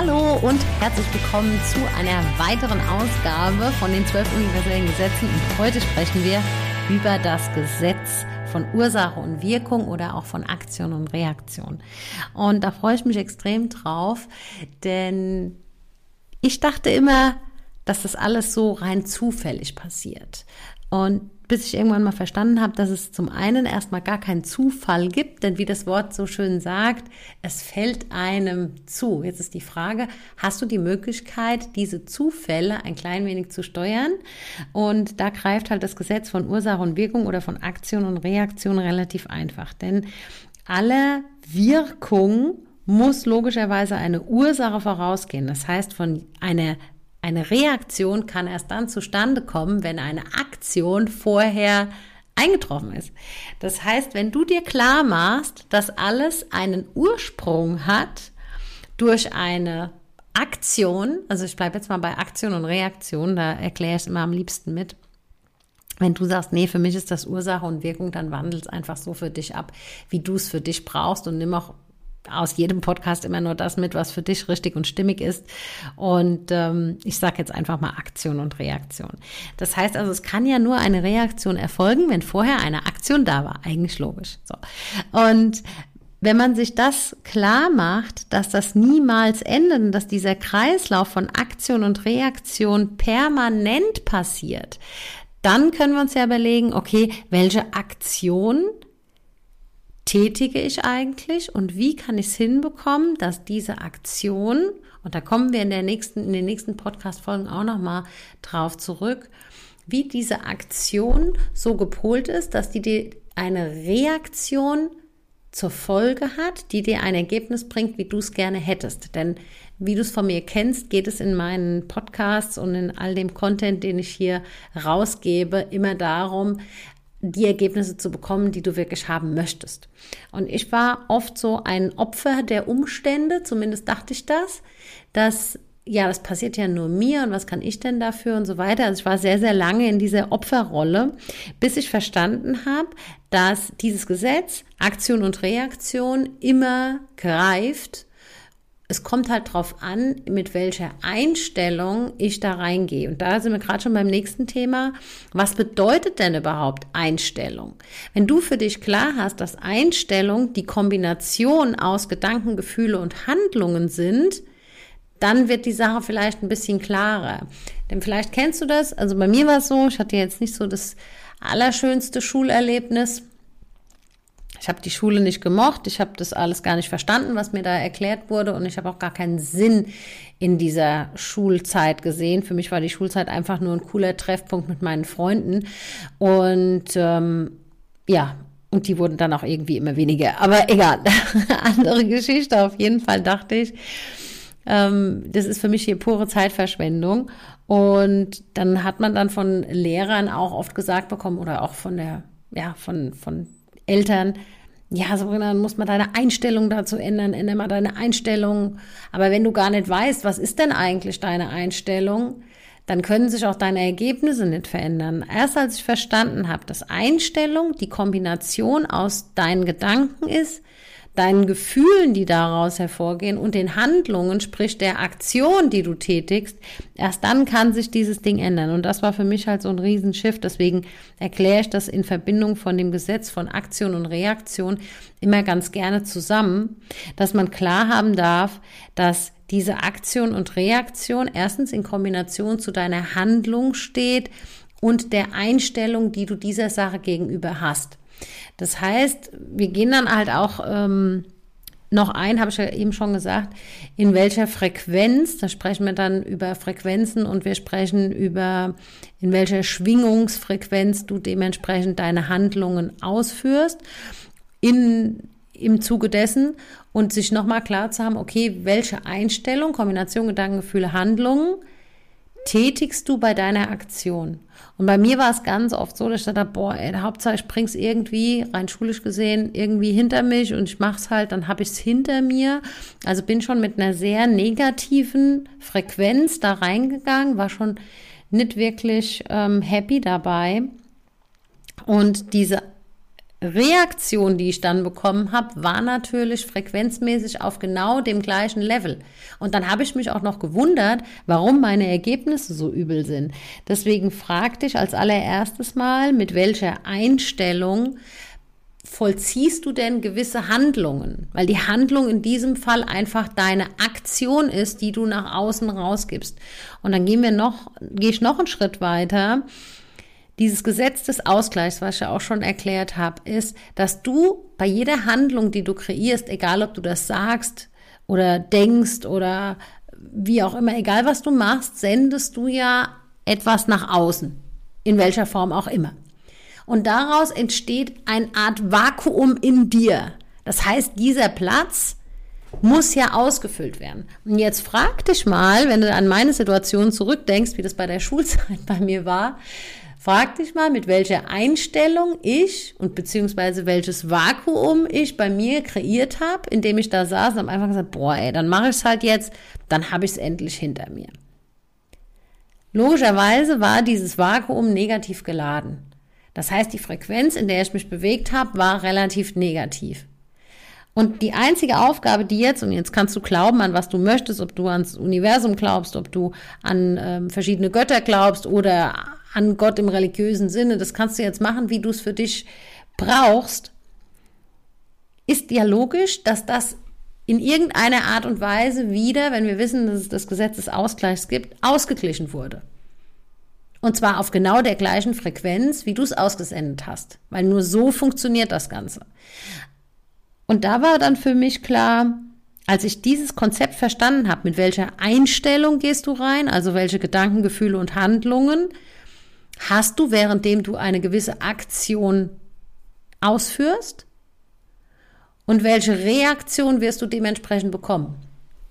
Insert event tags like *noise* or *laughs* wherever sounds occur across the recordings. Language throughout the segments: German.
Hallo und herzlich willkommen zu einer weiteren Ausgabe von den zwölf universellen Gesetzen. Und heute sprechen wir über das Gesetz von Ursache und Wirkung oder auch von Aktion und Reaktion. Und da freue ich mich extrem drauf, denn ich dachte immer, dass das alles so rein zufällig passiert. Und bis ich irgendwann mal verstanden habe, dass es zum einen erstmal gar keinen Zufall gibt, denn wie das Wort so schön sagt, es fällt einem zu. Jetzt ist die Frage, hast du die Möglichkeit, diese Zufälle ein klein wenig zu steuern? Und da greift halt das Gesetz von Ursache und Wirkung oder von Aktion und Reaktion relativ einfach, denn alle Wirkung muss logischerweise eine Ursache vorausgehen. Das heißt, von einer eine Reaktion kann erst dann zustande kommen, wenn eine Aktion vorher eingetroffen ist. Das heißt, wenn du dir klar machst, dass alles einen Ursprung hat durch eine Aktion, also ich bleibe jetzt mal bei Aktion und Reaktion, da erkläre ich es immer am liebsten mit. Wenn du sagst, nee, für mich ist das Ursache und Wirkung, dann wandel es einfach so für dich ab, wie du es für dich brauchst und nimm auch aus jedem Podcast immer nur das mit, was für dich richtig und stimmig ist. Und ähm, ich sage jetzt einfach mal Aktion und Reaktion. Das heißt also, es kann ja nur eine Reaktion erfolgen, wenn vorher eine Aktion da war. Eigentlich logisch. So. Und wenn man sich das klar macht, dass das niemals endet, dass dieser Kreislauf von Aktion und Reaktion permanent passiert, dann können wir uns ja überlegen, okay, welche Aktion tätige ich eigentlich und wie kann ich es hinbekommen, dass diese Aktion, und da kommen wir in, der nächsten, in den nächsten Podcast-Folgen auch nochmal drauf zurück, wie diese Aktion so gepolt ist, dass die dir eine Reaktion zur Folge hat, die dir ein Ergebnis bringt, wie du es gerne hättest. Denn wie du es von mir kennst, geht es in meinen Podcasts und in all dem Content, den ich hier rausgebe, immer darum, die Ergebnisse zu bekommen, die du wirklich haben möchtest. Und ich war oft so ein Opfer der Umstände, zumindest dachte ich das, dass ja, das passiert ja nur mir und was kann ich denn dafür und so weiter. Also ich war sehr, sehr lange in dieser Opferrolle, bis ich verstanden habe, dass dieses Gesetz Aktion und Reaktion immer greift es kommt halt drauf an, mit welcher Einstellung ich da reingehe. Und da sind wir gerade schon beim nächsten Thema. Was bedeutet denn überhaupt Einstellung? Wenn du für dich klar hast, dass Einstellung die Kombination aus Gedanken, Gefühle und Handlungen sind, dann wird die Sache vielleicht ein bisschen klarer. Denn vielleicht kennst du das. Also bei mir war es so, ich hatte jetzt nicht so das allerschönste Schulerlebnis ich habe die Schule nicht gemocht, ich habe das alles gar nicht verstanden, was mir da erklärt wurde und ich habe auch gar keinen Sinn in dieser Schulzeit gesehen. Für mich war die Schulzeit einfach nur ein cooler Treffpunkt mit meinen Freunden und ähm, ja, und die wurden dann auch irgendwie immer weniger. Aber egal, *laughs* andere Geschichte. Auf jeden Fall dachte ich, ähm, das ist für mich hier pure Zeitverschwendung. Und dann hat man dann von Lehrern auch oft gesagt bekommen oder auch von der, ja, von, von Eltern, ja, Sabrina, dann muss man deine Einstellung dazu ändern, ändere mal deine Einstellung. Aber wenn du gar nicht weißt, was ist denn eigentlich deine Einstellung, dann können sich auch deine Ergebnisse nicht verändern. Erst als ich verstanden habe, dass Einstellung die Kombination aus deinen Gedanken ist, deinen Gefühlen, die daraus hervorgehen und den Handlungen, sprich der Aktion, die du tätigst, erst dann kann sich dieses Ding ändern. Und das war für mich halt so ein Riesenschiff. Deswegen erkläre ich das in Verbindung von dem Gesetz von Aktion und Reaktion immer ganz gerne zusammen, dass man klar haben darf, dass diese Aktion und Reaktion erstens in Kombination zu deiner Handlung steht und der Einstellung, die du dieser Sache gegenüber hast. Das heißt, wir gehen dann halt auch ähm, noch ein, habe ich ja eben schon gesagt, in welcher Frequenz, da sprechen wir dann über Frequenzen und wir sprechen über, in welcher Schwingungsfrequenz du dementsprechend deine Handlungen ausführst. In, im Zuge dessen und sich nochmal klar zu haben, okay, welche Einstellung, Kombination Gedanken, Gefühle, Handlungen tätigst du bei deiner Aktion? Und bei mir war es ganz oft so, dass ich dachte, boah, ey, der Hauptsache ich bring's irgendwie, rein schulisch gesehen, irgendwie hinter mich und ich mach's halt, dann habe ich's hinter mir. Also bin schon mit einer sehr negativen Frequenz da reingegangen, war schon nicht wirklich ähm, happy dabei. Und diese Reaktion, die ich dann bekommen habe, war natürlich frequenzmäßig auf genau dem gleichen Level. Und dann habe ich mich auch noch gewundert, warum meine Ergebnisse so übel sind. Deswegen frag dich als allererstes mal, mit welcher Einstellung vollziehst du denn gewisse Handlungen? Weil die Handlung in diesem Fall einfach deine Aktion ist, die du nach außen rausgibst. Und dann gehen wir noch, gehe ich noch einen Schritt weiter. Dieses Gesetz des Ausgleichs, was ich ja auch schon erklärt habe, ist, dass du bei jeder Handlung, die du kreierst, egal ob du das sagst oder denkst oder wie auch immer, egal was du machst, sendest du ja etwas nach außen, in welcher Form auch immer. Und daraus entsteht eine Art Vakuum in dir. Das heißt, dieser Platz muss ja ausgefüllt werden. Und jetzt frag dich mal, wenn du an meine Situation zurückdenkst, wie das bei der Schulzeit *laughs* bei mir war, frag dich mal, mit welcher Einstellung ich und beziehungsweise welches Vakuum ich bei mir kreiert habe, indem ich da saß und habe einfach gesagt, boah, ey, dann mache ich es halt jetzt, dann habe ich es endlich hinter mir. Logischerweise war dieses Vakuum negativ geladen. Das heißt, die Frequenz, in der ich mich bewegt habe, war relativ negativ. Und die einzige Aufgabe, die jetzt, und jetzt kannst du glauben an was du möchtest, ob du ans Universum glaubst, ob du an ähm, verschiedene Götter glaubst oder an Gott im religiösen Sinne, das kannst du jetzt machen, wie du es für dich brauchst, ist ja logisch, dass das in irgendeiner Art und Weise wieder, wenn wir wissen, dass es das Gesetz des Ausgleichs gibt, ausgeglichen wurde. Und zwar auf genau der gleichen Frequenz, wie du es ausgesendet hast. Weil nur so funktioniert das Ganze. Und da war dann für mich klar, als ich dieses Konzept verstanden habe, mit welcher Einstellung gehst du rein, also welche Gedanken, Gefühle und Handlungen hast du, währenddem du eine gewisse Aktion ausführst und welche Reaktion wirst du dementsprechend bekommen.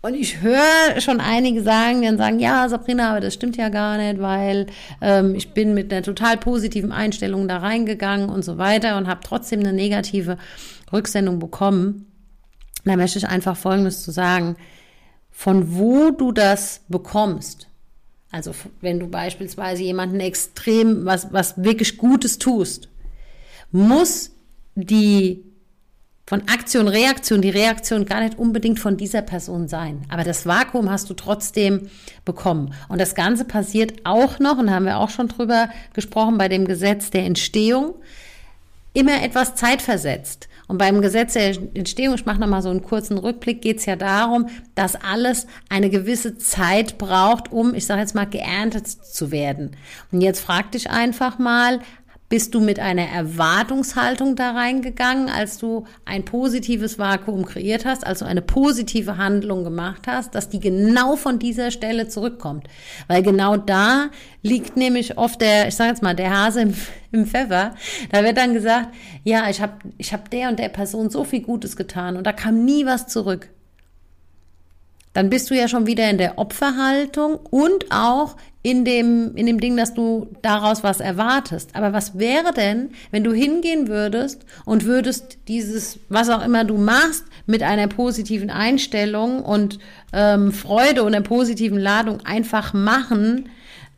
Und ich höre schon einige sagen, dann sagen, ja, Sabrina, aber das stimmt ja gar nicht, weil ähm, ich bin mit einer total positiven Einstellung da reingegangen und so weiter und habe trotzdem eine negative Rücksendung bekommen. Da möchte ich einfach Folgendes zu sagen. Von wo du das bekommst, also wenn du beispielsweise jemanden extrem was, was wirklich Gutes tust, muss die von Aktion, Reaktion, die Reaktion gar nicht unbedingt von dieser Person sein. Aber das Vakuum hast du trotzdem bekommen. Und das Ganze passiert auch noch, und da haben wir auch schon drüber gesprochen, bei dem Gesetz der Entstehung, immer etwas zeitversetzt. Und beim Gesetz der Entstehung, ich mache nochmal so einen kurzen Rückblick, geht es ja darum, dass alles eine gewisse Zeit braucht, um, ich sage jetzt mal, geerntet zu werden. Und jetzt frag dich einfach mal, bist du mit einer Erwartungshaltung da reingegangen, als du ein positives Vakuum kreiert hast, also eine positive Handlung gemacht hast, dass die genau von dieser Stelle zurückkommt? Weil genau da liegt nämlich oft der, ich sage jetzt mal, der Hase im, im Pfeffer. Da wird dann gesagt, ja, ich habe ich hab der und der Person so viel Gutes getan und da kam nie was zurück dann bist du ja schon wieder in der Opferhaltung und auch in dem, in dem Ding, dass du daraus was erwartest. Aber was wäre denn, wenn du hingehen würdest und würdest dieses, was auch immer du machst, mit einer positiven Einstellung und ähm, Freude und einer positiven Ladung einfach machen,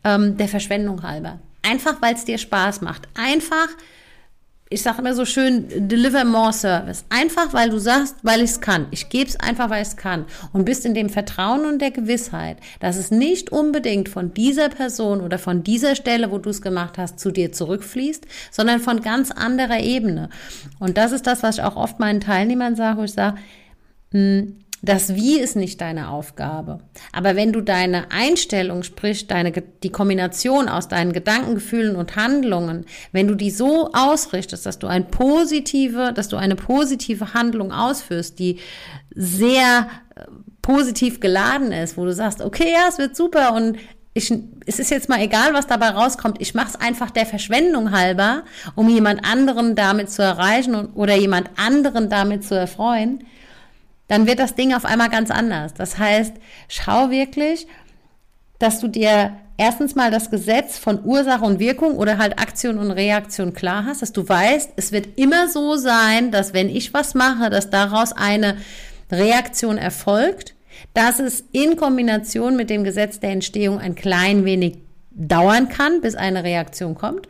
ähm, der Verschwendung halber. Einfach, weil es dir Spaß macht. Einfach, ich sage immer so schön, deliver more service. Einfach, weil du sagst, weil ich es kann. Ich gebe es einfach, weil ich es kann. Und bist in dem Vertrauen und der Gewissheit, dass es nicht unbedingt von dieser Person oder von dieser Stelle, wo du es gemacht hast, zu dir zurückfließt, sondern von ganz anderer Ebene. Und das ist das, was ich auch oft meinen Teilnehmern sage, wo ich sage, hm, das Wie ist nicht deine Aufgabe. Aber wenn du deine Einstellung, sprich deine, die Kombination aus deinen Gedanken, Gefühlen und Handlungen, wenn du die so ausrichtest, dass du ein positive, dass du eine positive Handlung ausführst, die sehr äh, positiv geladen ist, wo du sagst, okay, ja, es wird super und ich, es ist jetzt mal egal, was dabei rauskommt. Ich mache es einfach der Verschwendung halber, um jemand anderen damit zu erreichen oder jemand anderen damit zu erfreuen dann wird das Ding auf einmal ganz anders. Das heißt, schau wirklich, dass du dir erstens mal das Gesetz von Ursache und Wirkung oder halt Aktion und Reaktion klar hast, dass du weißt, es wird immer so sein, dass wenn ich was mache, dass daraus eine Reaktion erfolgt, dass es in Kombination mit dem Gesetz der Entstehung ein klein wenig dauern kann, bis eine Reaktion kommt.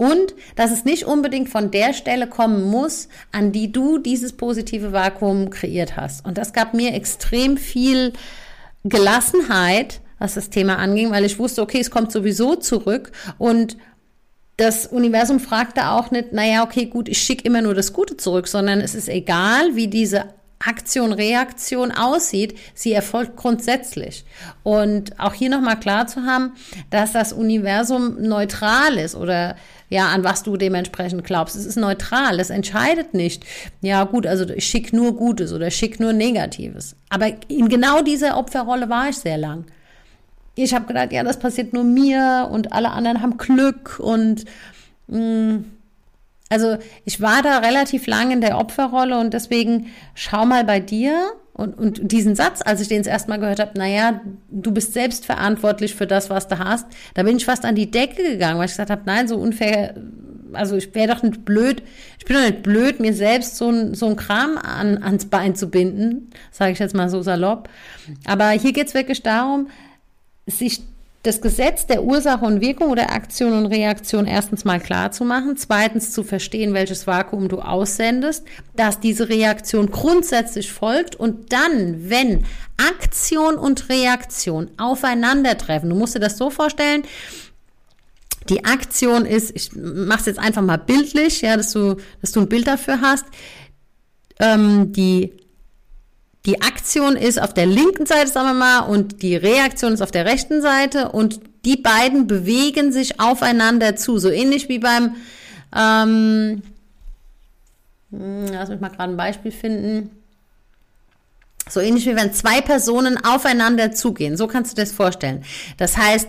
Und dass es nicht unbedingt von der Stelle kommen muss, an die du dieses positive Vakuum kreiert hast. Und das gab mir extrem viel Gelassenheit, was das Thema anging, weil ich wusste, okay, es kommt sowieso zurück und das Universum fragte auch nicht, naja, okay, gut, ich schicke immer nur das Gute zurück, sondern es ist egal, wie diese Aktion, Reaktion aussieht, sie erfolgt grundsätzlich. Und auch hier nochmal klar zu haben, dass das Universum neutral ist oder ja, an was du dementsprechend glaubst. Es ist neutral, es entscheidet nicht, ja gut, also ich schicke nur Gutes oder schick nur Negatives. Aber in genau dieser Opferrolle war ich sehr lang. Ich habe gedacht, ja, das passiert nur mir und alle anderen haben Glück und mh, mm, also ich war da relativ lang in der Opferrolle und deswegen schau mal bei dir und, und diesen Satz, als ich den das erste Mal gehört habe, naja, du bist selbst verantwortlich für das, was du hast, da bin ich fast an die Decke gegangen, weil ich gesagt habe, nein, so unfair, also ich wäre doch nicht blöd, ich bin doch nicht blöd, mir selbst so ein, so ein Kram an, ans Bein zu binden, sage ich jetzt mal so salopp. Aber hier geht's wirklich darum, sich das Gesetz der Ursache und Wirkung oder Aktion und Reaktion erstens mal klar zu machen, zweitens zu verstehen, welches Vakuum du aussendest, dass diese Reaktion grundsätzlich folgt und dann, wenn Aktion und Reaktion aufeinandertreffen, du musst dir das so vorstellen, die Aktion ist, ich mache es jetzt einfach mal bildlich, ja, dass du, dass du ein Bild dafür hast. Ähm, die die Aktion ist auf der linken Seite, sagen wir mal, und die Reaktion ist auf der rechten Seite und die beiden bewegen sich aufeinander zu. So ähnlich wie beim, ähm, hm, lass mich mal gerade ein Beispiel finden. So ähnlich wie wenn zwei Personen aufeinander zugehen. So kannst du das vorstellen. Das heißt,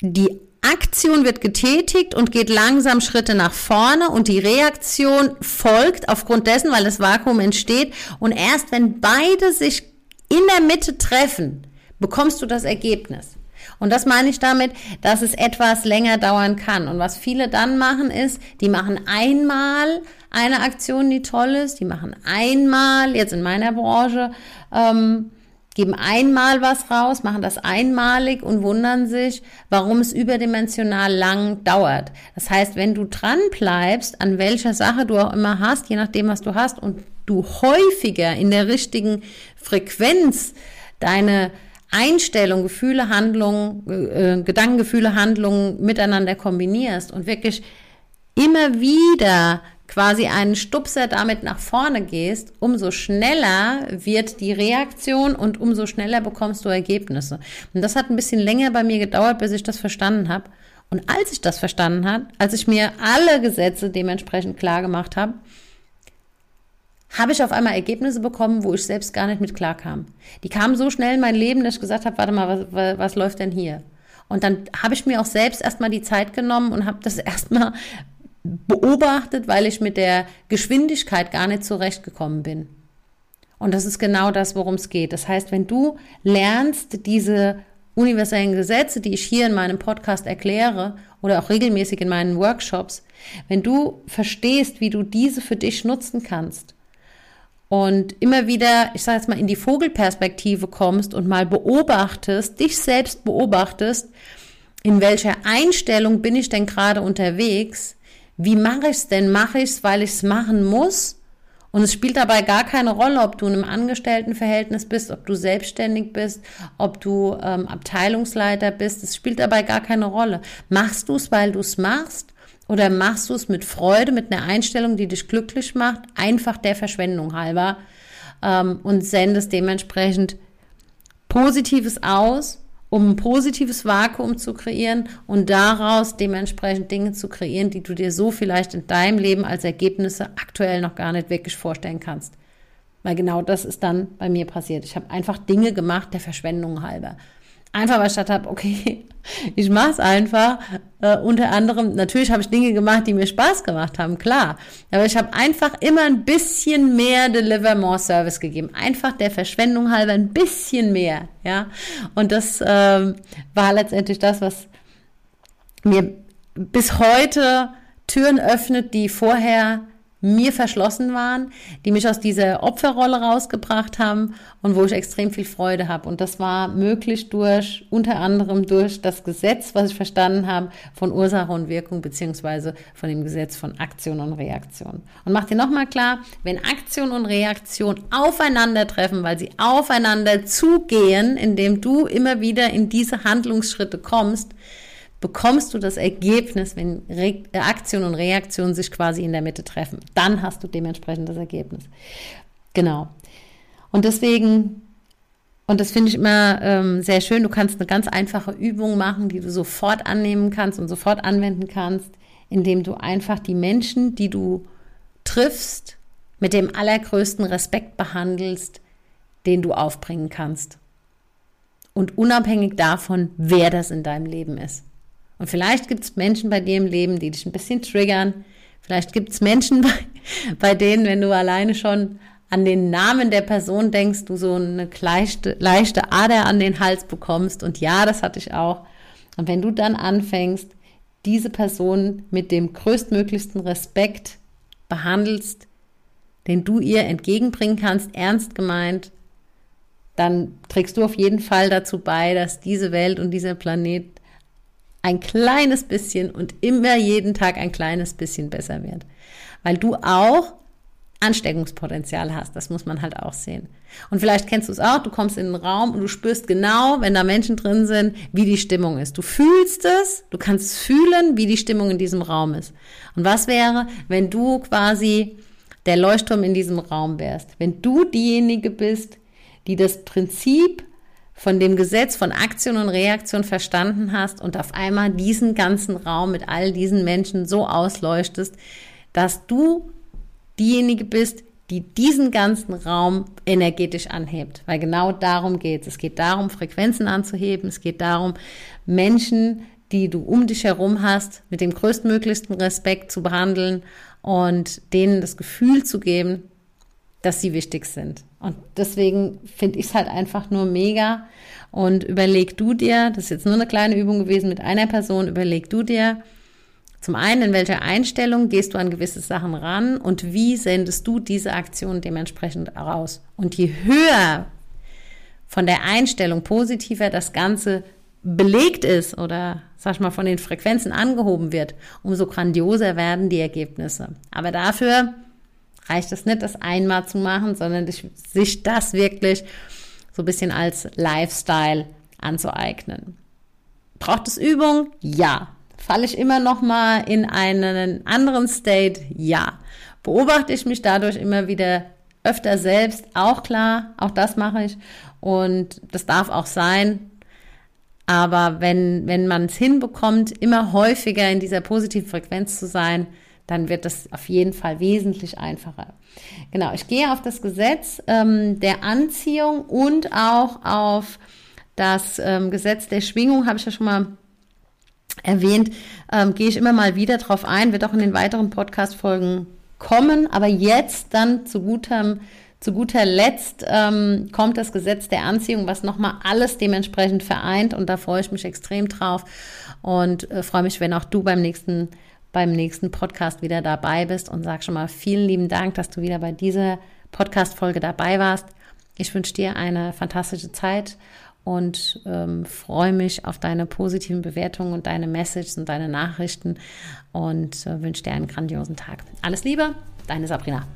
die Aktion wird getätigt und geht langsam Schritte nach vorne und die Reaktion folgt aufgrund dessen, weil das Vakuum entsteht. Und erst wenn beide sich in der Mitte treffen, bekommst du das Ergebnis. Und das meine ich damit, dass es etwas länger dauern kann. Und was viele dann machen ist, die machen einmal eine Aktion, die toll ist, die machen einmal, jetzt in meiner Branche, ähm, geben einmal was raus, machen das einmalig und wundern sich, warum es überdimensional lang dauert. Das heißt, wenn du dran bleibst, an welcher Sache du auch immer hast, je nachdem, was du hast, und du häufiger in der richtigen Frequenz deine Einstellung, Gefühle, Handlungen, äh, Gedanken, Gefühle, Handlungen miteinander kombinierst und wirklich immer wieder quasi einen Stupser damit nach vorne gehst, umso schneller wird die Reaktion und umso schneller bekommst du Ergebnisse. Und das hat ein bisschen länger bei mir gedauert, bis ich das verstanden habe. Und als ich das verstanden habe, als ich mir alle Gesetze dementsprechend klar gemacht habe, habe ich auf einmal Ergebnisse bekommen, wo ich selbst gar nicht mit klar kam. Die kamen so schnell in mein Leben, dass ich gesagt habe, warte mal, was, was läuft denn hier? Und dann habe ich mir auch selbst erstmal die Zeit genommen und habe das *laughs* erstmal beobachtet, weil ich mit der Geschwindigkeit gar nicht zurechtgekommen bin. Und das ist genau das, worum es geht. Das heißt, wenn du lernst, diese universellen Gesetze, die ich hier in meinem Podcast erkläre oder auch regelmäßig in meinen Workshops, wenn du verstehst, wie du diese für dich nutzen kannst und immer wieder, ich sage jetzt mal, in die Vogelperspektive kommst und mal beobachtest, dich selbst beobachtest, in welcher Einstellung bin ich denn gerade unterwegs, wie mache ich es denn? Mache ich es, weil ich es machen muss? Und es spielt dabei gar keine Rolle, ob du in einem Angestelltenverhältnis bist, ob du selbstständig bist, ob du ähm, Abteilungsleiter bist. Es spielt dabei gar keine Rolle. Machst du es, weil du es machst? Oder machst du es mit Freude, mit einer Einstellung, die dich glücklich macht, einfach der Verschwendung halber ähm, und sendest dementsprechend Positives aus um ein positives Vakuum zu kreieren und daraus dementsprechend Dinge zu kreieren, die du dir so vielleicht in deinem Leben als Ergebnisse aktuell noch gar nicht wirklich vorstellen kannst. Weil genau das ist dann bei mir passiert. Ich habe einfach Dinge gemacht der Verschwendung halber. Einfach *laughs* ich gedacht habe, okay, ich mache es einfach. Äh, unter anderem, natürlich habe ich Dinge gemacht, die mir Spaß gemacht haben, klar. Aber ich habe einfach immer ein bisschen mehr Deliver More Service gegeben. Einfach der Verschwendung halber ein bisschen mehr, ja. Und das ähm, war letztendlich das, was mir bis heute Türen öffnet, die vorher mir verschlossen waren, die mich aus dieser Opferrolle rausgebracht haben und wo ich extrem viel Freude habe. Und das war möglich durch, unter anderem durch das Gesetz, was ich verstanden habe, von Ursache und Wirkung, beziehungsweise von dem Gesetz von Aktion und Reaktion. Und mach dir nochmal klar, wenn Aktion und Reaktion aufeinandertreffen, weil sie aufeinander zugehen, indem du immer wieder in diese Handlungsschritte kommst, bekommst du das Ergebnis, wenn Re Aktion und Reaktion sich quasi in der Mitte treffen. Dann hast du dementsprechend das Ergebnis. Genau. Und deswegen, und das finde ich immer ähm, sehr schön, du kannst eine ganz einfache Übung machen, die du sofort annehmen kannst und sofort anwenden kannst, indem du einfach die Menschen, die du triffst, mit dem allergrößten Respekt behandelst, den du aufbringen kannst. Und unabhängig davon, wer das in deinem Leben ist. Und vielleicht gibt es Menschen bei dir im Leben, die dich ein bisschen triggern. Vielleicht gibt es Menschen, *laughs* bei, bei denen, wenn du alleine schon an den Namen der Person denkst, du so eine leichte, leichte Ader an den Hals bekommst. Und ja, das hatte ich auch. Und wenn du dann anfängst, diese Person mit dem größtmöglichsten Respekt behandelst, den du ihr entgegenbringen kannst, ernst gemeint, dann trägst du auf jeden Fall dazu bei, dass diese Welt und dieser Planet ein kleines bisschen und immer jeden Tag ein kleines bisschen besser wird. Weil du auch Ansteckungspotenzial hast. Das muss man halt auch sehen. Und vielleicht kennst du es auch, du kommst in den Raum und du spürst genau, wenn da Menschen drin sind, wie die Stimmung ist. Du fühlst es, du kannst fühlen, wie die Stimmung in diesem Raum ist. Und was wäre, wenn du quasi der Leuchtturm in diesem Raum wärst? Wenn du diejenige bist, die das Prinzip von dem Gesetz von Aktion und Reaktion verstanden hast und auf einmal diesen ganzen Raum mit all diesen Menschen so ausleuchtest, dass du diejenige bist, die diesen ganzen Raum energetisch anhebt. Weil genau darum geht es. Es geht darum, Frequenzen anzuheben. Es geht darum, Menschen, die du um dich herum hast, mit dem größtmöglichsten Respekt zu behandeln und denen das Gefühl zu geben, dass sie wichtig sind. Und deswegen finde ich es halt einfach nur mega. Und überleg du dir, das ist jetzt nur eine kleine Übung gewesen mit einer Person, überleg du dir, zum einen, in welcher Einstellung gehst du an gewisse Sachen ran und wie sendest du diese Aktion dementsprechend raus. Und je höher von der Einstellung positiver das Ganze belegt ist oder, sag ich mal, von den Frequenzen angehoben wird, umso grandioser werden die Ergebnisse. Aber dafür reicht es nicht, das einmal zu machen, sondern sich das wirklich so ein bisschen als Lifestyle anzueignen. Braucht es Übung? Ja. Falle ich immer noch mal in einen anderen State? Ja. Beobachte ich mich dadurch immer wieder öfter selbst? Auch klar, auch das mache ich. Und das darf auch sein. Aber wenn, wenn man es hinbekommt, immer häufiger in dieser positiven Frequenz zu sein, dann wird das auf jeden Fall wesentlich einfacher. Genau, ich gehe auf das Gesetz ähm, der Anziehung und auch auf das ähm, Gesetz der Schwingung, habe ich ja schon mal erwähnt, ähm, gehe ich immer mal wieder drauf ein, wird auch in den weiteren Podcast-Folgen kommen, aber jetzt dann zu gutem zu guter Letzt ähm, kommt das Gesetz der Anziehung, was nochmal alles dementsprechend vereint und da freue ich mich extrem drauf und äh, freue mich, wenn auch du beim nächsten beim nächsten Podcast wieder dabei bist und sag schon mal vielen lieben Dank, dass du wieder bei dieser Podcast-Folge dabei warst. Ich wünsche dir eine fantastische Zeit und ähm, freue mich auf deine positiven Bewertungen und deine Messages und deine Nachrichten und äh, wünsche dir einen grandiosen Tag. Alles Liebe, deine Sabrina.